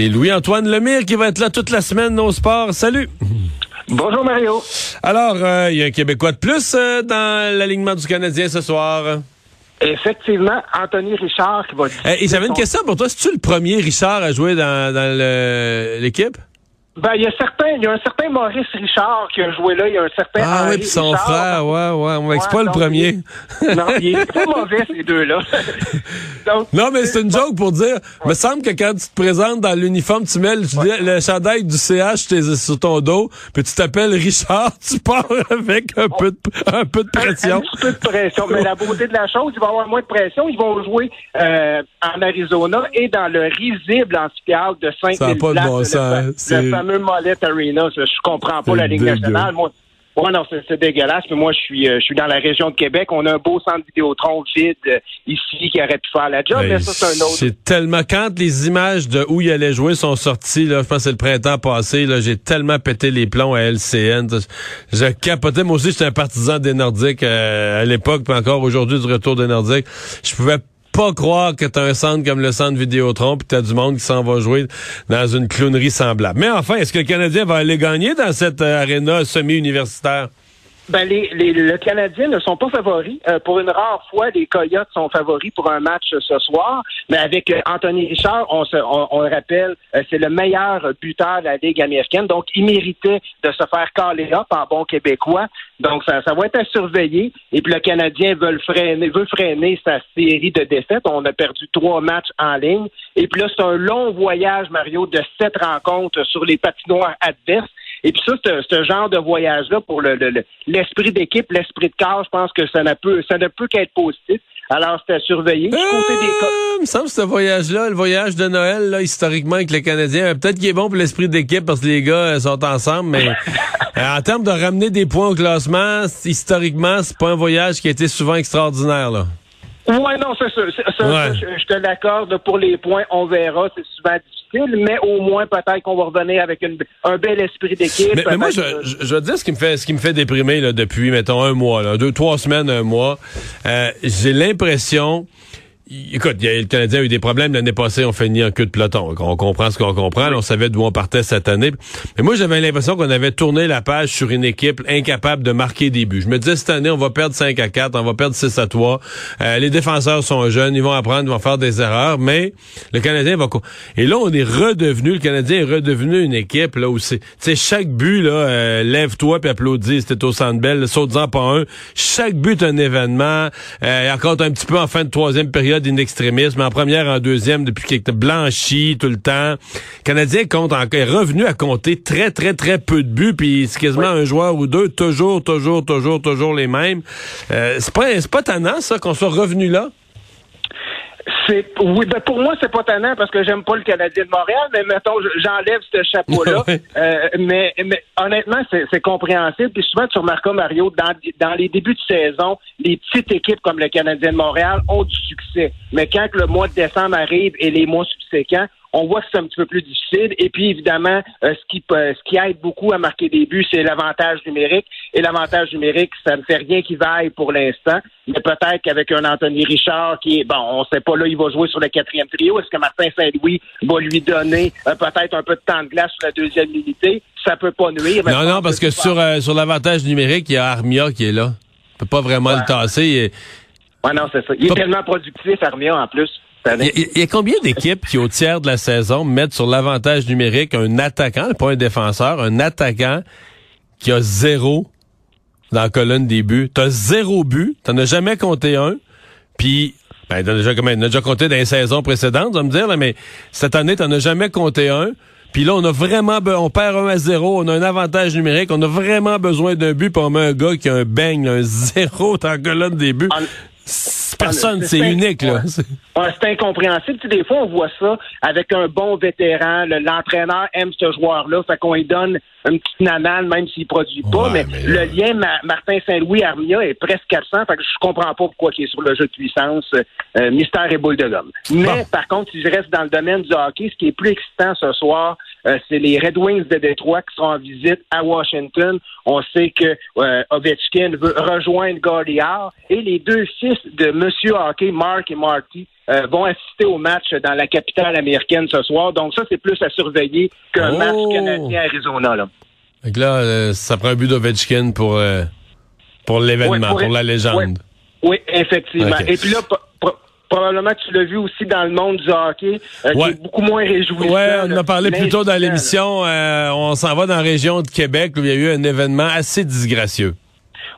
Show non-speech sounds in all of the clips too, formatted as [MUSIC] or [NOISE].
c'est Louis-Antoine Lemire qui va être là toute la semaine au sport. Salut! Bonjour Mario. Alors, euh, il y a un Québécois de plus euh, dans l'alignement du Canadien ce soir. Effectivement, Anthony Richard qui va... et j'avais une question pour toi. Es-tu le premier Richard à jouer dans, dans l'équipe? Ben, il y a certains, il y a un certain Maurice Richard qui a joué là, il y a un certain Ah oui, puis son frère, ouais, ouais, on m'explique pas le premier. non, il est pas mauvais ces deux-là. [LAUGHS] non, mais c'est une joke pour dire, me semble que quand tu te présentes dans l'uniforme, tu mets le, le chandail du CH sur ton dos, puis tu t'appelles Richard, [LAUGHS] tu pars avec un peu de, un peu de pression. Un, petit peu de pression, mais la beauté de la chose, il va y avoir moins de pression, ils vont jouer euh, en Arizona et dans le risible amphithéâtre de 5000 Ça n'a pas de bon sens fameux Mollet Arena. Je, comprends pas la Ligue nationale. Moi, Ouais, non, c'est dégueulasse. Mais moi, je suis, euh, je suis dans la région de Québec. On a un beau centre Vidéotron vide euh, ici qui aurait pu faire la job, mais ça, c'est un autre. C'est tellement... Quand les images de où il allait jouer sont sorties, là, je pense que c'est le printemps passé, là, j'ai tellement pété les plombs à LCN. Je capotais. Moi aussi, j'étais un partisan des Nordiques euh, à l'époque, puis encore aujourd'hui du retour des Nordiques. Je pouvais pas croire que t'as un centre comme le centre Vidéotron puis t'as du monde qui s'en va jouer dans une clownerie semblable. Mais enfin, est-ce que le Canadien va aller gagner dans cette euh, semi-universitaire? Ben, les, les, le Canadien ne sont pas favoris. Euh, pour une rare fois, les Coyotes sont favoris pour un match ce soir. Mais avec euh, Anthony Richard, on, se, on, le rappelle, euh, c'est le meilleur buteur de la Ligue américaine. Donc, il méritait de se faire caler up en bon québécois. Donc, ça, ça va être à surveiller. Et puis, le Canadien veut freiner, veut freiner sa série de défaites. On a perdu trois matchs en ligne. Et puis là, c'est un long voyage, Mario, de sept rencontres sur les patinoires adverses. Et puis ça, ce genre de voyage-là, pour l'esprit d'équipe, l'esprit de corps, je pense que ça ne peut, ça ne peut qu'être positif. Alors, c'est à surveiller. Du côté des euh, Il me semble que ce voyage-là, le voyage de Noël, là, historiquement, avec les Canadiens, euh, peut-être qu'il est bon pour l'esprit d'équipe parce que les gars euh, sont ensemble, mais [LAUGHS] en termes de ramener des points au classement, historiquement, c'est pas un voyage qui a été souvent extraordinaire, là. Oui, non, c'est ça. je, te l'accorde. Pour les points, on verra. C'est souvent difficile, mais au moins, peut-être qu'on va revenir avec un bel esprit d'équipe. Mais, moi, je, je, veux dire ce qui me fait, ce qui me fait déprimer là, depuis, mettons, un mois, là, deux, trois semaines, un mois. Euh, J'ai l'impression Écoute, le Canadien a eu des problèmes l'année passée, on finit en queue de peloton. On comprend ce qu'on comprend, on savait d'où on partait cette année. Mais moi, j'avais l'impression qu'on avait tourné la page sur une équipe incapable de marquer des buts. Je me disais, cette année, on va perdre 5 à 4, on va perdre 6 à 3. Euh, les défenseurs sont jeunes, ils vont apprendre, ils vont faire des erreurs, mais le Canadien va... Et là, on est redevenu, le Canadien est redevenu une équipe là où c'est... Tu sais, chaque but, là, euh, lève-toi puis applaudis, c'était au Centre Bell, saute-en pas un. Chaque but, un événement. Euh, encore un petit peu en fin de troisième période, d'inextrémisme, en première, en deuxième, depuis qu'il était blanchi tout le temps. Le Canadien compte encore, est revenu à compter très, très, très peu de buts, puis c'est quasiment un joueur ou deux, toujours, toujours, toujours, toujours les mêmes. Euh, c'est pas, pas tannant, ça, qu'on soit revenu là? Oui, ben pour moi c'est pas tannant parce que j'aime pas le Canadien de Montréal, mais mettons j'enlève ce chapeau-là. [LAUGHS] Euh, mais, mais honnêtement c'est compréhensible. Puis souvent tu remarques Mario dans dans les débuts de saison, les petites équipes comme le Canadien de Montréal ont du succès. Mais quand le mois de décembre arrive et les mois subséquents, on voit que c'est un petit peu plus difficile. Et puis, évidemment, euh, ce, qui, euh, ce qui aide beaucoup à marquer des buts, c'est l'avantage numérique. Et l'avantage numérique, ça ne fait rien qui vaille pour l'instant. Mais peut-être qu'avec un Anthony Richard qui est, bon, on sait pas là, il va jouer sur le quatrième trio. Est-ce que Martin Saint-Louis va lui donner euh, peut-être un peu de temps de glace sur la deuxième unité? Ça peut pas nuire. Non, non, parce que sur, sur l'avantage numérique, il y a Armia qui est là. On peut pas vraiment le tasser. Ouais, non, c'est ça. Il est tellement productif, Armia, en plus. Il y, a- il y a combien d'équipes qui, au tiers de la saison, mettent sur l'avantage numérique un attaquant, pas un défenseur, un attaquant qui a zéro dans la colonne des buts? T'as zéro but, t'en as jamais compté un, puis... Ben, t'en as déjà, as déjà compté dans les saisons précédentes, on me dire, là, mais cette année, t'en as jamais compté un. Puis là, on a vraiment, on perd un à zéro, on a un avantage numérique, on a vraiment besoin d'un but, puis on met un gars qui a un bang, là, un [LAUGHS] zéro dans la colonne des buts. En- Personne, c'est- unique, là. [LAUGHS] ouais. C'est incompréhensible. Tu sais, des fois, on voit ça avec un bon vétéran. Le- L'entraîneur aime ce joueur-là, fait qu'on lui donne une petite nanane, même s'il produit pas. Ouais, mais, mais le lien Ma- Martin Saint-Louis Armia est presque 400, fait que je comprends pas pourquoi il est sur le jeu de puissance, euh, mystère et boule de gomme. Mais Bon. par contre, si je reste dans le domaine du hockey, ce qui est plus excitant ce soir, euh, c'est les Red Wings de Détroit qui seront en visite à Washington. On sait que euh, Ovechkin veut rejoindre Gaudiard et les deux fils de Monsieur Hockey, Mark et Marty, euh, vont assister au match dans la capitale américaine ce soir. Donc ça, c'est plus à surveiller qu'un Oh! match canadien-Arizona. Là. Que là, ça prend un but d'Ovechkin pour, pour l'événement, Ouais, pour, pour- la légende. Oui, effectivement. Et puis là, probablement que tu l'as vu aussi dans le monde du hockey, euh, Ouais. qui est beaucoup moins réjouissant. Ouais, on en a parlé plus tôt dans l'émission. euh, on s'en va dans la région de Québec où il y a eu un événement assez disgracieux.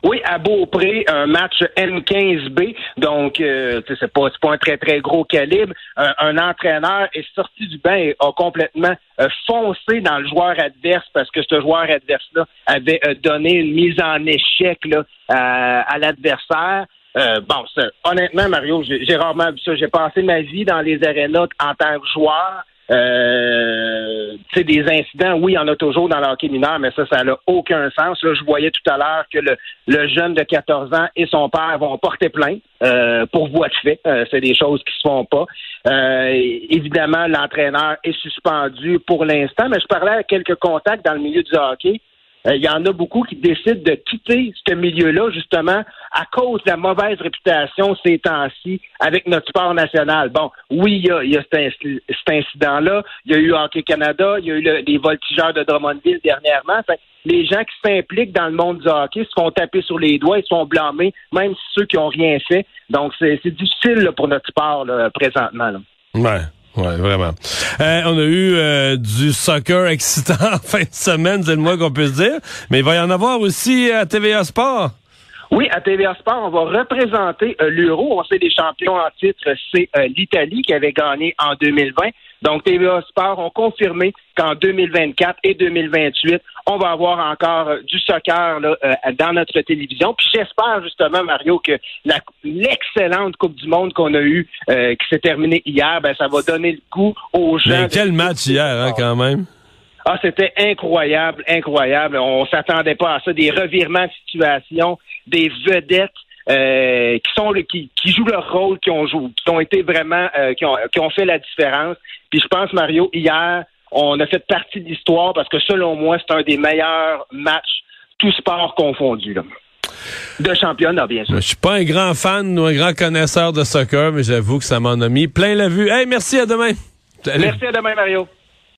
Oui, à Beaupré, un match M15B, donc euh, c'est pas pas un très très gros calibre. Un, un entraîneur est sorti du banc et a complètement euh, foncé dans le joueur adverse parce que ce joueur adverse là avait euh, donné une mise en échec là à, à l'adversaire. Euh, bon, ça, honnêtement, Mario, j'ai rarement vu ça. J'ai passé ma vie dans les arénas en tant que joueur. Euh, des incidents, oui, il y en a toujours dans le hockey mineur, mais ça, ça n'a aucun sens. Là, je voyais tout à l'heure que le, le jeune de 14 ans et son père vont porter plainte euh, pour voie de fait. Euh, c'est des choses qui se font pas. Euh, évidemment, l'entraîneur est suspendu pour l'instant, mais je parlais à quelques contacts dans le milieu du hockey. Euh, Il y en a beaucoup qui décident de quitter ce milieu-là, justement, à cause de la mauvaise réputation ces temps-ci avec notre sport national. Bon, oui, il y a, il y a cet, inci- cet incident-là. Il y a eu Hockey Canada, il y a eu le- les voltigeurs de Drummondville dernièrement. Que les gens qui s'impliquent dans le monde du hockey se font taper sur les doigts, ils se font blâmer, même ceux qui ont rien fait. Donc, c'est c'est difficile là, pour notre sport là, présentement. là. Ouais. Ouais, vraiment. Euh, on a eu euh, du soccer excitant [LAUGHS] en fin de semaine, c'est le moins qu'on peut se dire. Mais il va y en avoir aussi à TVA Sport. Oui, à TVA Sport, on va représenter euh, l'Euro. On sait les champions en titre, c'est euh, l'Italie qui avait gagné en 2020. Donc, TVA Sport ont confirmé qu'en 2024 et 2028, on va avoir encore euh, du soccer là, euh, dans notre télévision. Puis j'espère justement, Mario, que l'excellente Coupe du Monde qu'on a eue, euh, qui s'est terminée hier, ben, ça va donner le goût aux gens. Mais quel match hier, hein, quand même. Ah, c'était incroyable, incroyable. On s'attendait pas à ça. Des revirements de situation, des vedettes euh, qui sont qui, qui jouent leur rôle, qui ont joué, qui ont été vraiment, euh, qui, ont, qui ont fait la différence. Puis je pense, Mario, hier, on a fait partie de l'histoire parce que selon moi, c'est un des meilleurs matchs, tout sport confondu. Là. De championnat, bien sûr. Je suis pas un grand fan ou un grand connaisseur de soccer, mais j'avoue que ça m'en a mis plein la vue. Hey, merci, à demain. Salut. Merci à demain, Mario.